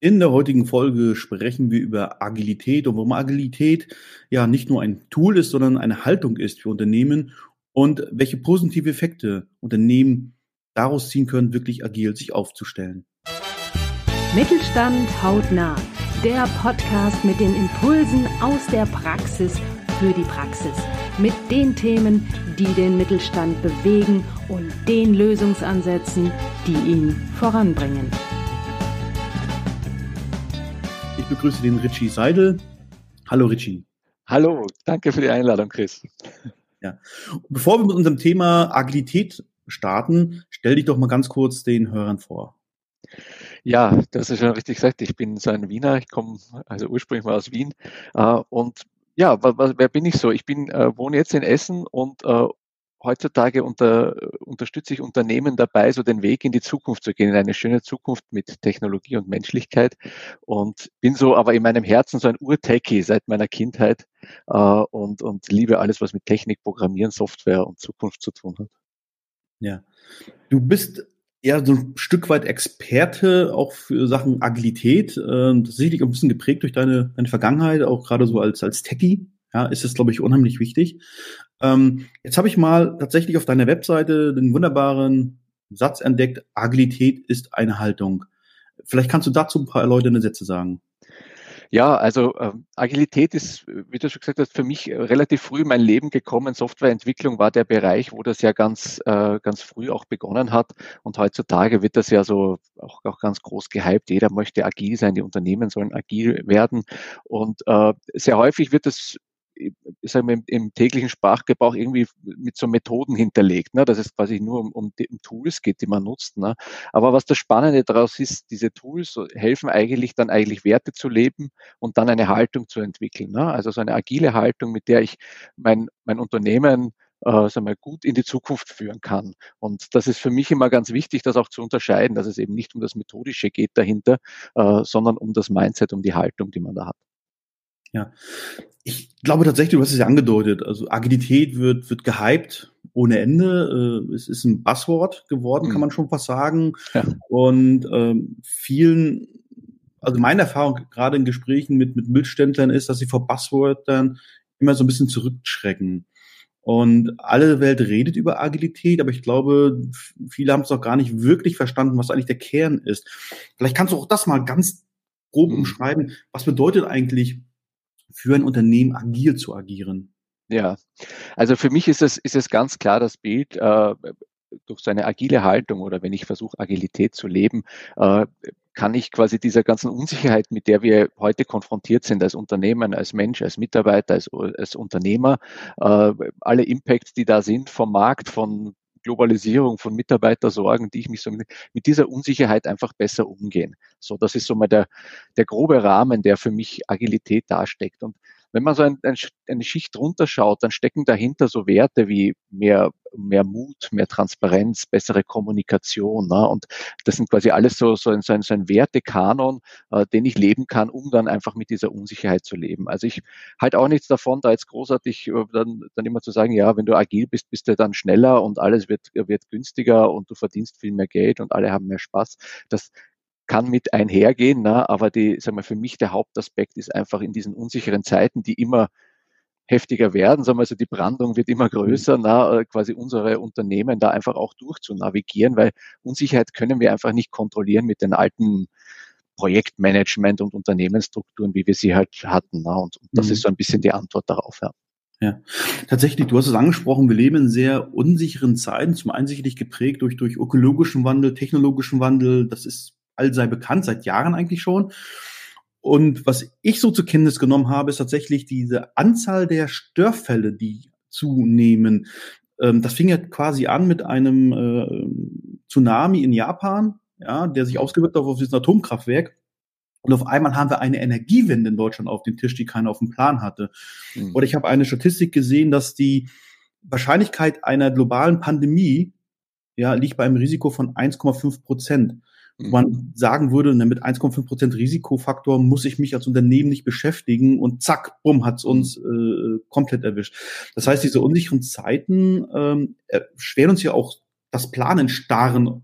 In der heutigen Folge sprechen wir über Agilität und warum Agilität ja nicht nur ein Tool ist, sondern eine Haltung ist für Unternehmen und welche positive Effekte Unternehmen daraus ziehen können, wirklich agil sich aufzustellen. Mittelstand hautnah, der Podcast mit den Impulsen aus der Praxis für die Praxis, mit den Themen, die den Mittelstand bewegen und den Lösungsansätzen, die ihn voranbringen. Begrüße den Richie Seidel. Hallo Richie. Hallo, danke für die Einladung, Chris. Ja. Bevor wir mit unserem Thema Agilität starten, stell dich doch mal ganz kurz den Hörern vor. Ja, das ist schon richtig gesagt. Ich bin so ein Wiener. Ich komme also ursprünglich mal aus Wien. Äh, und ja, wer bin ich so? Ich bin, äh, wohne jetzt in Essen und äh, heutzutage unter, unterstütze ich Unternehmen dabei, so den Weg in die Zukunft zu gehen, in eine schöne Zukunft mit Technologie und Menschlichkeit. Und bin so aber in meinem Herzen so ein Ur-Techie seit meiner Kindheit äh, und, und liebe alles, was mit Technik, Programmieren, Software und Zukunft zu tun hat. Ja. Du bist ja so ein Stück weit Experte auch für Sachen Agilität. Äh, das ist sicherlich ein bisschen geprägt durch deine, deine Vergangenheit, auch gerade so als, als Techie. Ja, ist es, glaube ich, unheimlich wichtig. Ähm, jetzt habe ich mal tatsächlich auf deiner Webseite den wunderbaren Satz entdeckt, Agilität ist eine Haltung. Vielleicht kannst du dazu ein paar erläuternde Sätze sagen. Ja, also äh, Agilität ist, wie du schon gesagt hast, für mich relativ früh in mein Leben gekommen. Softwareentwicklung war der Bereich, wo das ja ganz, äh, ganz früh auch begonnen hat. Und heutzutage wird das ja so auch, auch ganz groß gehypt. Jeder möchte agil sein, die Unternehmen sollen agil werden. Und äh, sehr häufig wird das ich sage mal, im, im, täglichen Sprachgebrauch irgendwie mit so Methoden hinterlegt, ne? dass es quasi nur um, um, um Tools geht, die man nutzt. Ne? Aber was das Spannende daraus ist, diese Tools helfen eigentlich dann eigentlich Werte zu leben und dann eine Haltung zu entwickeln. Ne? Also so eine agile Haltung, mit der ich mein, mein Unternehmen äh, sagen wir, gut in die Zukunft führen kann. Und das ist für mich immer ganz wichtig, das auch zu unterscheiden, dass es eben nicht um das Methodische geht dahinter, äh, sondern um das Mindset, um die Haltung, die man da hat. Ja, ich glaube tatsächlich, du hast es ja angedeutet, also Agilität wird, wird gehypt ohne Ende. Äh, es ist ein Buzzword geworden, mhm. kann man schon fast sagen. Ja. Und ähm, vielen, also meine Erfahrung gerade in Gesprächen mit, mit Mittelständlern ist, dass sie vor Buzzwordern immer so ein bisschen zurückschrecken. Und alle Welt redet über Agilität, aber ich glaube, viele haben es auch gar nicht wirklich verstanden, was eigentlich der Kern ist. Vielleicht kannst du auch das mal ganz grob mhm. umschreiben. Was bedeutet eigentlich für ein Unternehmen agil zu agieren? Ja, also für mich ist es, ist es ganz klar das Bild, äh, durch seine agile Haltung oder wenn ich versuche, Agilität zu leben, äh, kann ich quasi dieser ganzen Unsicherheit, mit der wir heute konfrontiert sind, als Unternehmen, als Mensch, als Mitarbeiter, als, als Unternehmer, äh, alle Impacts, die da sind vom Markt, von Globalisierung, von Mitarbeitersorgen, die ich mich so mit, mit dieser Unsicherheit einfach besser umgehen. So, das ist so mal der, der grobe Rahmen, der für mich Agilität darsteckt. Und wenn man so ein, ein, eine Schicht runterschaut, dann stecken dahinter so Werte wie mehr, mehr Mut, mehr Transparenz, bessere Kommunikation. Ne? Und das sind quasi alles so, so, ein, so, ein, so ein Wertekanon, äh, den ich leben kann, um dann einfach mit dieser Unsicherheit zu leben. Also ich halte auch nichts davon, da jetzt großartig äh, dann, dann immer zu sagen, ja, wenn du agil bist, bist du dann schneller und alles wird, wird günstiger und du verdienst viel mehr Geld und alle haben mehr Spaß. Das kann mit einhergehen, na, aber die, sagen wir, für mich der Hauptaspekt ist einfach in diesen unsicheren Zeiten, die immer heftiger werden, sagen wir, also die Brandung wird immer größer, na, äh, quasi unsere Unternehmen da einfach auch durchzunavigieren, weil Unsicherheit können wir einfach nicht kontrollieren mit den alten Projektmanagement und Unternehmensstrukturen, wie wir sie halt hatten. Na, und, und das mhm. ist so ein bisschen die Antwort darauf, ja. Ja, tatsächlich, du hast es angesprochen, wir leben in sehr unsicheren Zeiten, zum einen sicherlich geprägt durch, durch ökologischen Wandel, technologischen Wandel, das ist allsei bekannt, seit Jahren eigentlich schon. Und was ich so zur Kenntnis genommen habe, ist tatsächlich diese Anzahl der Störfälle, die zunehmen. Ähm, das fing ja quasi an mit einem äh, Tsunami in Japan, ja, der sich ausgewirkt hat auf dieses Atomkraftwerk. Und auf einmal haben wir eine Energiewende in Deutschland auf dem Tisch, die keiner auf dem Plan hatte. Mhm. Oder ich habe eine Statistik gesehen, dass die Wahrscheinlichkeit einer globalen Pandemie ja, liegt bei einem Risiko von 1,5 Prozent wo man sagen würde, ne, mit 1,5 Prozent Risikofaktor muss ich mich als Unternehmen nicht beschäftigen und zack, bumm, hat's uns äh, komplett erwischt. Das heißt, diese unsicheren Zeiten ähm, erschweren uns ja auch das Planen in starren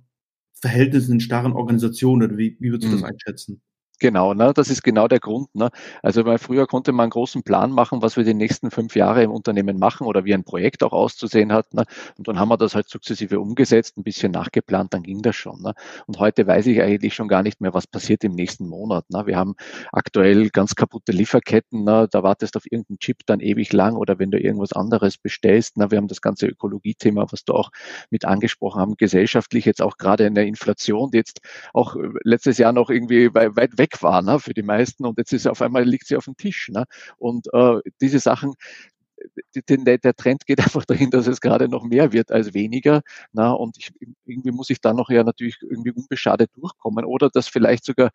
Verhältnissen, in starren Organisationen. Wie, wie würdest du das mhm. einschätzen? Genau, ne, das ist genau der Grund. Ne. Also weil früher konnte man einen großen Plan machen, was wir die nächsten fünf Jahre im Unternehmen machen oder wie ein Projekt auch auszusehen hat. Ne. Und dann haben wir das halt sukzessive umgesetzt, ein bisschen nachgeplant, dann ging das schon. Ne. Und heute weiß ich eigentlich schon gar nicht mehr, was passiert im nächsten Monat. Ne. Wir haben aktuell ganz kaputte Lieferketten, ne. da wartest du auf irgendeinen Chip dann ewig lang oder wenn du irgendwas anderes bestellst. Ne. Wir haben das ganze Ökologiethema, was du auch mit angesprochen haben, gesellschaftlich jetzt auch gerade in der Inflation, die jetzt auch äh, letztes Jahr noch irgendwie weit weg weg war ne, für die meisten und jetzt ist auf einmal liegt sie auf dem Tisch. Ne? Und äh, diese Sachen, der, Trend geht einfach dahin, dass es gerade noch mehr wird als weniger. Na, und ich, irgendwie muss ich da noch ja natürlich irgendwie unbeschadet durchkommen oder das vielleicht sogar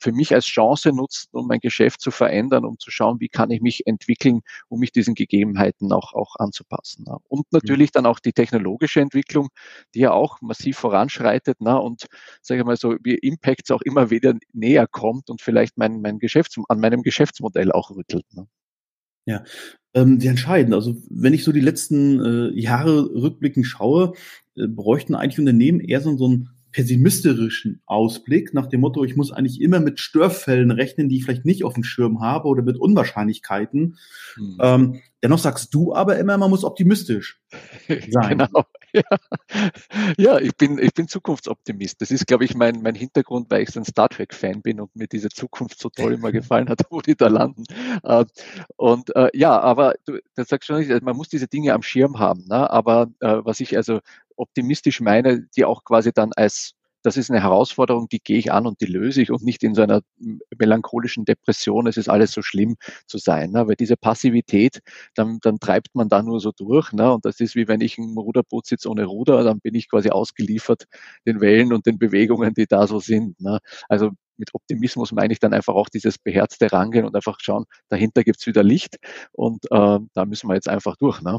für mich als Chance nutzen, um mein Geschäft zu verändern, um zu schauen, wie kann ich mich entwickeln, um mich diesen Gegebenheiten auch, auch anzupassen. Na. Und natürlich dann auch die technologische Entwicklung, die ja auch massiv voranschreitet na, und sage ich mal so, wie Impacts auch immer wieder näher kommt und vielleicht mein, mein Geschäfts an meinem Geschäftsmodell auch rüttelt. Ne. Ja, ähm, sehr entscheidend. Also wenn ich so die letzten äh, Jahre rückblickend schaue, äh, bräuchten eigentlich Unternehmen eher so, so einen pessimistischen Ausblick nach dem Motto, ich muss eigentlich immer mit Störfällen rechnen, die ich vielleicht nicht auf dem Schirm habe oder mit Unwahrscheinlichkeiten. Hm. Ähm, dennoch sagst du aber immer, man muss optimistisch sein. genau. Ja. ja, ich bin, ich bin Zukunftsoptimist. Das ist, glaube ich, mein, mein Hintergrund, weil ich so ein Star Trek-Fan bin und mir diese Zukunft so toll immer gefallen hat, wo die da landen. Äh, und äh, ja, aber du das sagst schon, man muss diese Dinge am Schirm haben. Ne? Aber äh, was ich also optimistisch meine, die auch quasi dann als das ist eine Herausforderung, die gehe ich an und die löse ich und nicht in so einer melancholischen Depression, es ist alles so schlimm zu sein. Ne? Weil diese Passivität, dann, dann treibt man da nur so durch. Ne? Und das ist wie wenn ich im Ruderboot sitze ohne Ruder, dann bin ich quasi ausgeliefert den Wellen und den Bewegungen, die da so sind. Ne? Also mit Optimismus meine ich dann einfach auch dieses beherzte Rangehen und einfach schauen, dahinter gibt's wieder Licht und äh, da müssen wir jetzt einfach durch. Ne?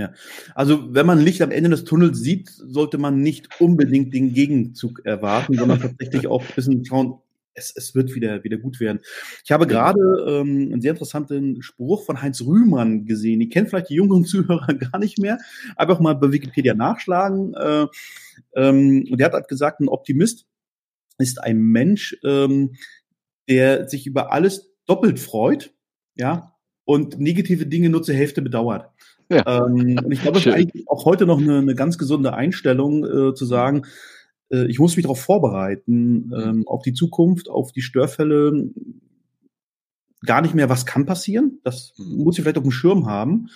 Ja. Also wenn man Licht am Ende des Tunnels sieht, sollte man nicht unbedingt den Gegenzug erwarten, sondern tatsächlich auch ein bisschen schauen, es, es wird wieder, wieder gut werden. Ich habe gerade ähm, einen sehr interessanten Spruch von Heinz Rühmann gesehen. Die kennen vielleicht die jüngeren Zuhörer gar nicht mehr. Einfach mal bei Wikipedia nachschlagen. Äh, ähm, und der hat halt gesagt, ein Optimist ist ein Mensch, ähm, der sich über alles doppelt freut, ja, und negative Dinge nur zur Hälfte bedauert. Ja. Ähm, und ich glaube, das ist eigentlich auch heute noch eine, eine ganz gesunde Einstellung, äh, zu sagen, äh, ich muss mich darauf vorbereiten, mhm. ähm, auf die Zukunft, auf die Störfälle, gar nicht mehr, was kann passieren. Das mhm. muss ich vielleicht auf dem Schirm haben.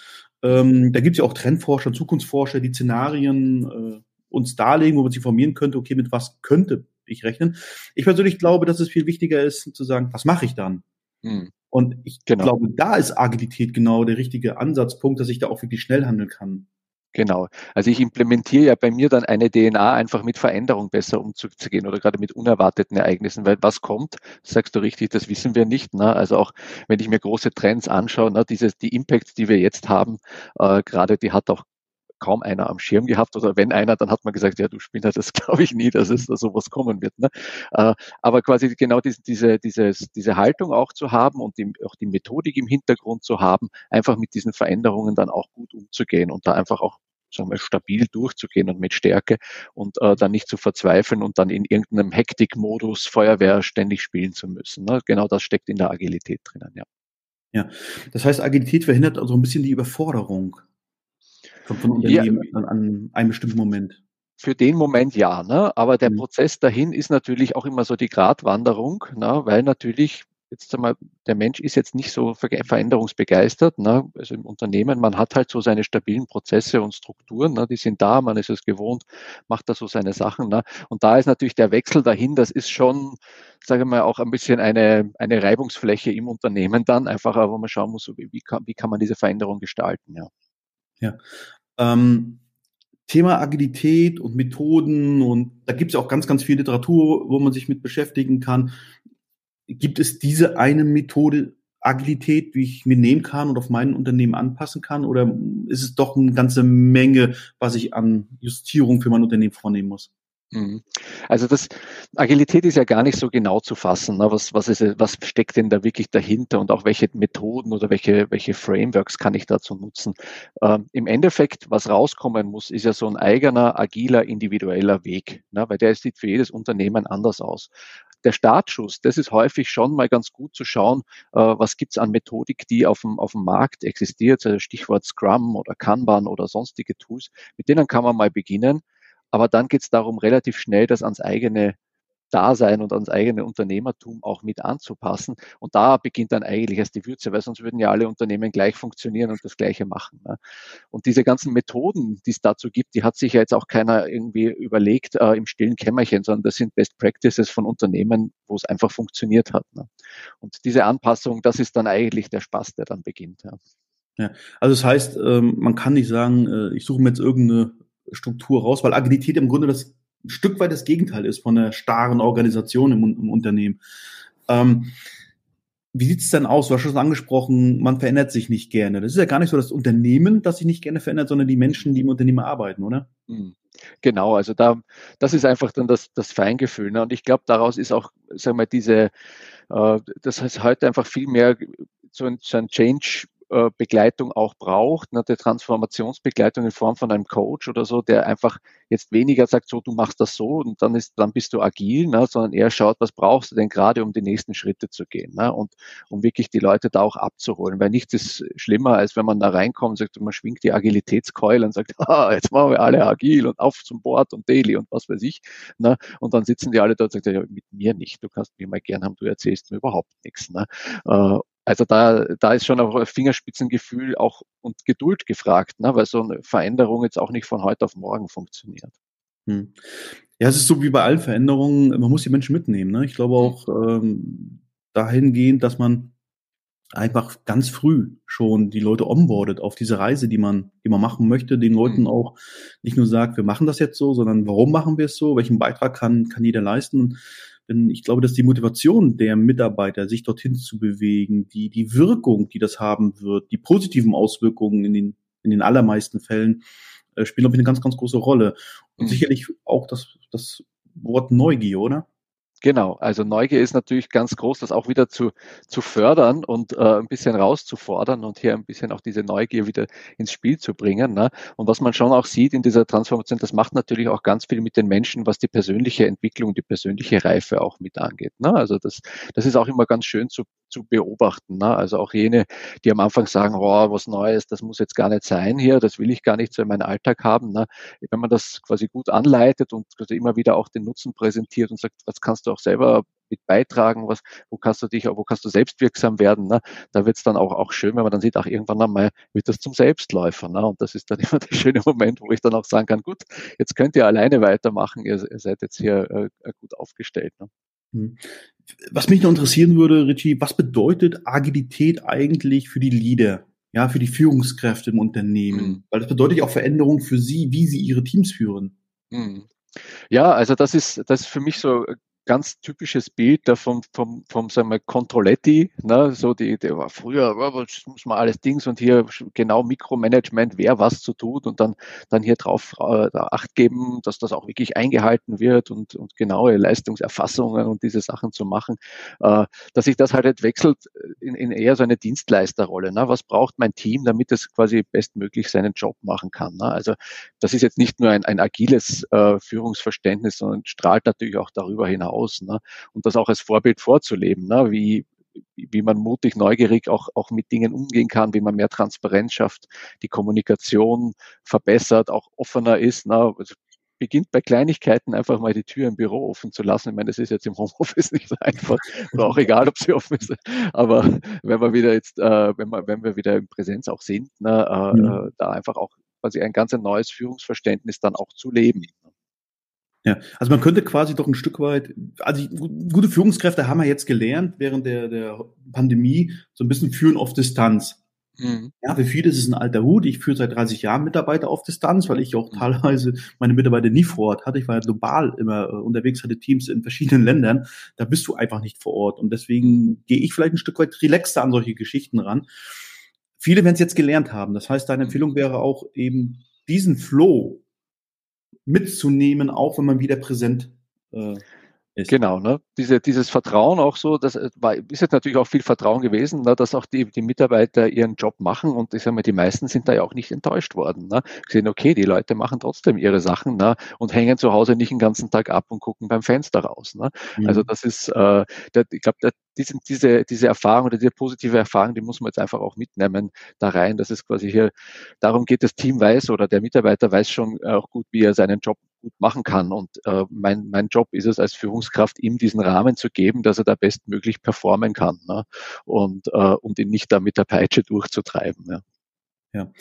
Ähm, da gibt es ja auch Trendforscher, Zukunftsforscher, die Szenarien äh, uns darlegen, wo man sich informieren könnte, okay, mit was könnte ich rechnen. Ich persönlich glaube, dass es viel wichtiger ist, zu sagen, was mache ich dann? Mhm. Und ich genau. glaube, da ist Agilität genau der richtige Ansatzpunkt, dass ich da auch wirklich schnell handeln kann. Genau. Also ich implementiere ja bei mir dann eine DNA einfach mit Veränderung besser umzugehen oder gerade mit unerwarteten Ereignissen, weil was kommt, sagst du richtig, das wissen wir nicht. Ne? Also auch wenn ich mir große Trends anschaue, ne, dieses, die Impacts, die wir jetzt haben, äh, gerade die hat auch kaum einer am Schirm gehabt oder wenn einer, dann hat man gesagt, ja, du Spinner, das glaube ich nie, dass es da sowas kommen wird. Ne? Äh, aber quasi genau diese, diese, dieses, diese Haltung auch zu haben und die, auch die Methodik im Hintergrund zu haben, einfach mit diesen Veränderungen dann auch gut umzugehen und da einfach auch sagen wir, stabil durchzugehen und mit Stärke und äh, dann nicht zu verzweifeln und dann in irgendeinem Hektikmodus Feuerwehr ständig spielen zu müssen. Ne? Genau das steckt in der Agilität drinnen, ja. Ja, das heißt, Agilität verhindert also ein bisschen die Überforderung. Von, von Unternehmen ja. an, an einem bestimmten Moment. Für den Moment ja, ne? aber der mhm. Prozess dahin ist natürlich auch immer so die Gratwanderung, ne? weil natürlich jetzt einmal, der Mensch ist jetzt nicht so veränderungsbegeistert, ne? also im Unternehmen, man hat halt so seine stabilen Prozesse und Strukturen, ne? die sind da, man ist es gewohnt, macht da so seine Sachen. Ne? Und da ist natürlich der Wechsel dahin, das ist schon, sage ich mal, auch ein bisschen eine, eine Reibungsfläche im Unternehmen dann, einfach, wo man schauen muss, wie kann, wie kann man diese Veränderung gestalten. Ja. Ja. Ähm, Thema Agilität und Methoden und da gibt es ja auch ganz, ganz viel Literatur, wo man sich mit beschäftigen kann. Gibt es diese eine Methode Agilität, wie ich mir nehmen kann und auf mein Unternehmen anpassen kann? Oder ist es doch eine ganze Menge, was ich an Justierung für mein Unternehmen vornehmen muss? Mhm. Also das Agilität ist ja gar nicht so genau zu fassen. Ne? Was, was, ist, was steckt denn da wirklich dahinter und auch welche Methoden oder welche, welche Frameworks kann ich dazu nutzen? Ähm, Im Endeffekt, was rauskommen muss, ist ja so ein eigener, agiler, individueller Weg, ne? weil der sieht für jedes Unternehmen anders aus der Startschuss, das ist häufig schon mal ganz gut zu schauen, äh, was gibt's an Methodik, die auf dem, auf dem Markt existiert, also Stichwort Scrum oder Kanban oder sonstige Tools, mit denen kann man mal beginnen. Aber dann geht's darum, relativ schnell das ans eigene Dasein und ans eigene Unternehmertum auch mit anzupassen. Und da beginnt dann eigentlich erst die Würze, weil sonst würden ja alle Unternehmen gleich funktionieren und das Gleiche machen. Ne? Und diese ganzen Methoden, die es dazu gibt, die hat sich ja jetzt auch keiner irgendwie überlegt äh, im stillen Kämmerchen, sondern das sind Best Practices von Unternehmen, wo es einfach funktioniert hat. Ne? Und diese Anpassung, das ist dann eigentlich der Spaß, der dann beginnt. Ja. Ja, also das heißt, ähm, man kann nicht sagen, äh, ich suche mir jetzt irgendeine Struktur raus, weil Agilität im Grunde das ein Stück weit das Gegenteil ist von der starren Organisation im, im Unternehmen. Ähm, wie sieht es denn aus? Du hast schon angesprochen, man verändert sich nicht gerne. Das ist ja gar nicht so das Unternehmen, das sich nicht gerne verändert, sondern die Menschen, die im Unternehmen arbeiten, oder? Hm. Genau, also da, das ist einfach dann das, das Feingefühl. Ne? Und ich glaube, daraus ist auch, sagen wir, diese, äh, das heißt heute einfach viel mehr so ein, so ein Change äh, Begleitung auch braucht, ne, der Transformationsbegleitung in Form von einem Coach oder so, der einfach jetzt weniger sagt, so, du machst das so und dann ist, dann bist du agil, ne, sondern eher schaut, was brauchst du denn gerade, um die nächsten Schritte zu gehen, ne, und um wirklich die Leute da auch abzuholen, weil nichts ist schlimmer, als wenn man da reinkommt und sagt, man schwingt die Agilitätskeule und sagt, ah, jetzt machen wir alle agil und auf zum Board und Daily und was weiß ich, ne, und dann sitzen die alle dort und sagen, ja, mit mir nicht, du kannst mich mal gern haben, du erzählst mir überhaupt nichts, ne, äh, also da, da ist schon auch Fingerspitzengefühl auch und Geduld gefragt, ne? weil so eine Veränderung jetzt auch nicht von heute auf morgen funktioniert. Hm. Ja, es ist so wie bei allen Veränderungen, man muss die Menschen mitnehmen. Ne? Ich glaube auch ähm, dahingehend, dass man einfach ganz früh schon die Leute onboardet auf diese Reise, die man, die man machen möchte, den Leuten mhm. auch nicht nur sagt, wir machen das jetzt so, sondern warum machen wir es so, welchen Beitrag kann, kann jeder leisten. Denn ich glaube, dass die Motivation der Mitarbeiter, sich dorthin zu bewegen, die, die Wirkung, die das haben wird, die positiven Auswirkungen in den, in den allermeisten Fällen, äh, spielen, glaube ich, eine ganz, ganz große Rolle. Und mhm. sicherlich auch das, das Wort Neugier, oder? Genau, also Neugier ist natürlich ganz groß, das auch wieder zu, zu fördern und äh, ein bisschen rauszufordern und hier ein bisschen auch diese Neugier wieder ins Spiel zu bringen. Ne? Und was man schon auch sieht in dieser Transformation, das macht natürlich auch ganz viel mit den Menschen, was die persönliche Entwicklung, die persönliche Reife auch mit angeht. Ne? Also das, das ist auch immer ganz schön zu, zu beobachten. Ne? Also auch jene, die am Anfang sagen, oh, was Neues, das muss jetzt gar nicht sein hier, das will ich gar nicht so in meinen Alltag haben. Ne? Wenn man das quasi gut anleitet und quasi immer wieder auch den Nutzen präsentiert und sagt, was kannst du auch selber mit beitragen, was, wo kannst du dich, wo kannst du selbstwirksam werden, ne? da wird es dann auch, auch schön, wenn man dann sieht, ach, irgendwann einmal wird das zum Selbstläufer. Ne? Und das ist dann immer der schöne Moment, wo ich dann auch sagen kann, gut, jetzt könnt ihr alleine weitermachen, ihr, ihr seid jetzt hier äh, äh gut aufgestellt. Ne? Hm. Was mich noch interessieren würde, Richie, was bedeutet Agilität eigentlich für die Leader? Ja, für die Führungskräfte im Unternehmen. Mhm. Weil das bedeutet ja auch Veränderungen für sie, wie sie ihre Teams führen. Mhm. Ja, also das ist, das ist für mich so ganz typisches Bild da vom, vom, vom sagen wir, Controletti, ne? so die, der war früher, oh, das muss man alles Dings und hier genau Mikromanagement, wer was zu tut und dann, dann hier drauf äh, Acht geben, dass das auch wirklich eingehalten wird und, und genaue Leistungserfassungen und diese Sachen zu machen, äh, dass sich das halt entwechselt in, in eher so eine Dienstleisterrolle. Ne? Was braucht mein Team, damit es quasi bestmöglich seinen Job machen kann? Ne? Also das ist jetzt nicht nur ein, ein agiles äh, Führungsverständnis, sondern strahlt natürlich auch darüber hinaus aus. Ne? Und das auch als Vorbild vorzuleben, ne? wie, wie man mutig, neugierig auch, auch mit Dingen umgehen kann, wie man mehr Transparenz schafft, die Kommunikation verbessert, auch offener ist. Ne? Also beginnt bei Kleinigkeiten einfach mal die Tür im Büro offen zu lassen. Ich meine, das ist jetzt im Homeoffice nicht so einfach oder auch egal, ob sie offen ist. Aber wenn wir wieder jetzt, äh, wenn wir, wenn wir wieder in Präsenz auch sind, ne, äh, mhm. da einfach auch quasi ein ganz neues Führungsverständnis dann auch zu leben. Ja, also man könnte quasi doch ein Stück weit, also gute Führungskräfte haben wir jetzt gelernt während der, der Pandemie, so ein bisschen führen auf Distanz. Mhm. Ja, für viele ist es ein alter Hut. Ich führe seit 30 Jahren Mitarbeiter auf Distanz, weil ich auch mhm. teilweise meine Mitarbeiter nie vor Ort hatte. Ich war ja global immer äh, unterwegs, hatte Teams in verschiedenen Ländern. Da bist du einfach nicht vor Ort. Und deswegen gehe ich vielleicht ein Stück weit relaxter an solche Geschichten ran. Viele werden es jetzt gelernt haben. Das heißt, deine mhm. Empfehlung wäre auch eben diesen Flow mitzunehmen, auch wenn man wieder präsent äh, ist. Genau, ne? Diese, dieses Vertrauen auch so, das äh, war, ist jetzt natürlich auch viel Vertrauen gewesen, ne? dass auch die, die Mitarbeiter ihren Job machen und ich sage mal, die meisten sind da ja auch nicht enttäuscht worden. Ne? Sehen, okay, die Leute machen trotzdem ihre Sachen ne? und hängen zu Hause nicht den ganzen Tag ab und gucken beim Fenster raus. Ne? Mhm. Also das ist, äh, der, ich glaube, diese, diese, diese Erfahrung oder diese positive Erfahrung, die muss man jetzt einfach auch mitnehmen da rein, dass es quasi hier darum geht, das Team weiß oder der Mitarbeiter weiß schon auch gut, wie er seinen Job gut machen kann. Und äh, mein, mein Job ist es als Führungskraft, ihm diesen Rahmen zu geben, dass er da bestmöglich performen kann ne? und, äh, und ihn nicht da mit der Peitsche durchzutreiben. Ja. ja.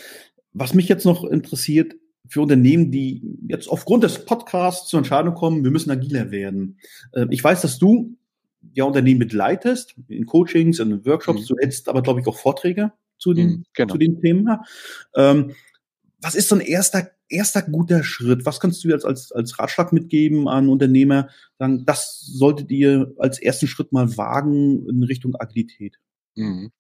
Was mich jetzt noch interessiert, für Unternehmen, die jetzt aufgrund des Podcasts zur Entscheidung kommen, wir müssen agiler werden. Äh, ich weiß, dass du ja Unternehmen begleitest, in Coachings, in Workshops, mhm. du hältst aber, glaube ich, auch Vorträge zu den, mhm, genau. zu den Themen. Ähm, was ist so ein erster, erster guter Schritt? Was kannst du jetzt als, als Ratschlag mitgeben an Unternehmer? Sagen, das solltet ihr als ersten Schritt mal wagen in Richtung Agilität. Mhm.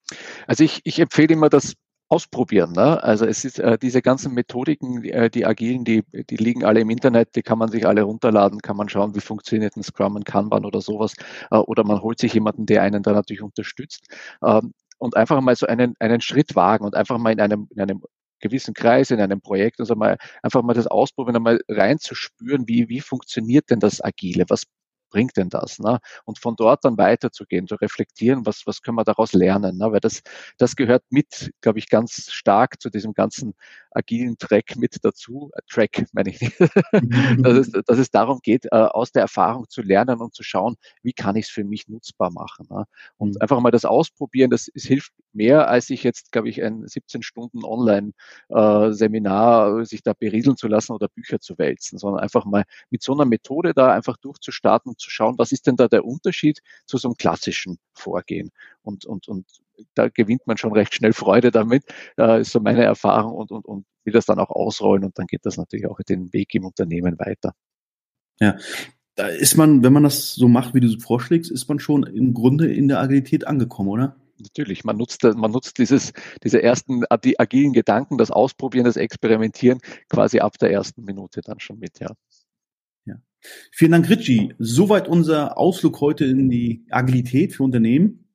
Also ich, ich empfehle immer das Ausprobieren. Ne? Also es ist äh, diese ganzen Methodiken, die, äh, die agilen, die, die liegen alle im Internet, die kann man sich alle runterladen, kann man schauen, wie funktioniert ein Scrum, ein Kanban oder sowas. Äh, oder man holt sich jemanden, der einen da natürlich unterstützt. Ähm, und einfach mal so einen, einen Schritt wagen und einfach mal in einem, in einem gewissen Kreis, in einem Projekt, also mal einfach mal das ausprobieren, einmal reinzuspüren, wie, wie funktioniert denn das Agile? Was bringt denn das? Ne? Und von dort dann weiterzugehen, zu reflektieren, was, was können wir daraus lernen? Ne? Weil das, das gehört mit, glaube ich, ganz stark zu diesem ganzen agilen Track mit dazu. Äh, Track meine ich nicht. dass, es, dass es darum geht, äh, aus der Erfahrung zu lernen und zu schauen, wie kann ich es für mich nutzbar machen. Ne? Und mhm. einfach mal das ausprobieren, das es hilft mehr, als sich jetzt, glaube ich, ein 17 Stunden Online-Seminar äh, sich da berieseln zu lassen oder Bücher zu wälzen, sondern einfach mal mit so einer Methode da einfach durchzustarten zu schauen, was ist denn da der Unterschied zu so einem klassischen Vorgehen. Und, und, und da gewinnt man schon recht schnell Freude damit, äh, ist so meine Erfahrung und, und, und will das dann auch ausrollen und dann geht das natürlich auch den Weg im Unternehmen weiter. Ja, da ist man, wenn man das so macht, wie du es vorschlägst, ist man schon im Grunde in der Agilität angekommen, oder? Natürlich, man nutzt, man nutzt dieses, diese ersten die agilen Gedanken, das Ausprobieren, das Experimentieren quasi ab der ersten Minute dann schon mit, ja. Vielen Dank, Richie. Soweit unser Ausflug heute in die Agilität für Unternehmen.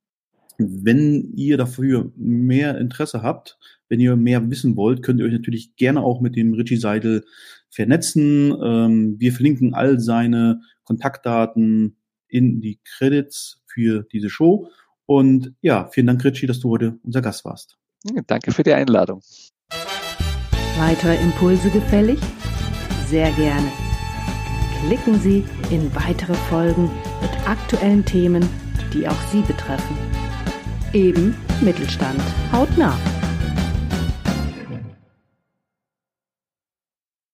Wenn ihr dafür mehr Interesse habt, wenn ihr mehr wissen wollt, könnt ihr euch natürlich gerne auch mit dem Richie Seidel vernetzen. Ähm, wir verlinken all seine Kontaktdaten in die Credits für diese Show. Und ja, vielen Dank, Richie, dass du heute unser Gast warst. Danke für die Einladung. Weitere Impulse gefällig? Sehr gerne klicken Sie in weitere Folgen mit aktuellen Themen, die auch Sie betreffen. Eben Mittelstand. Haut nach!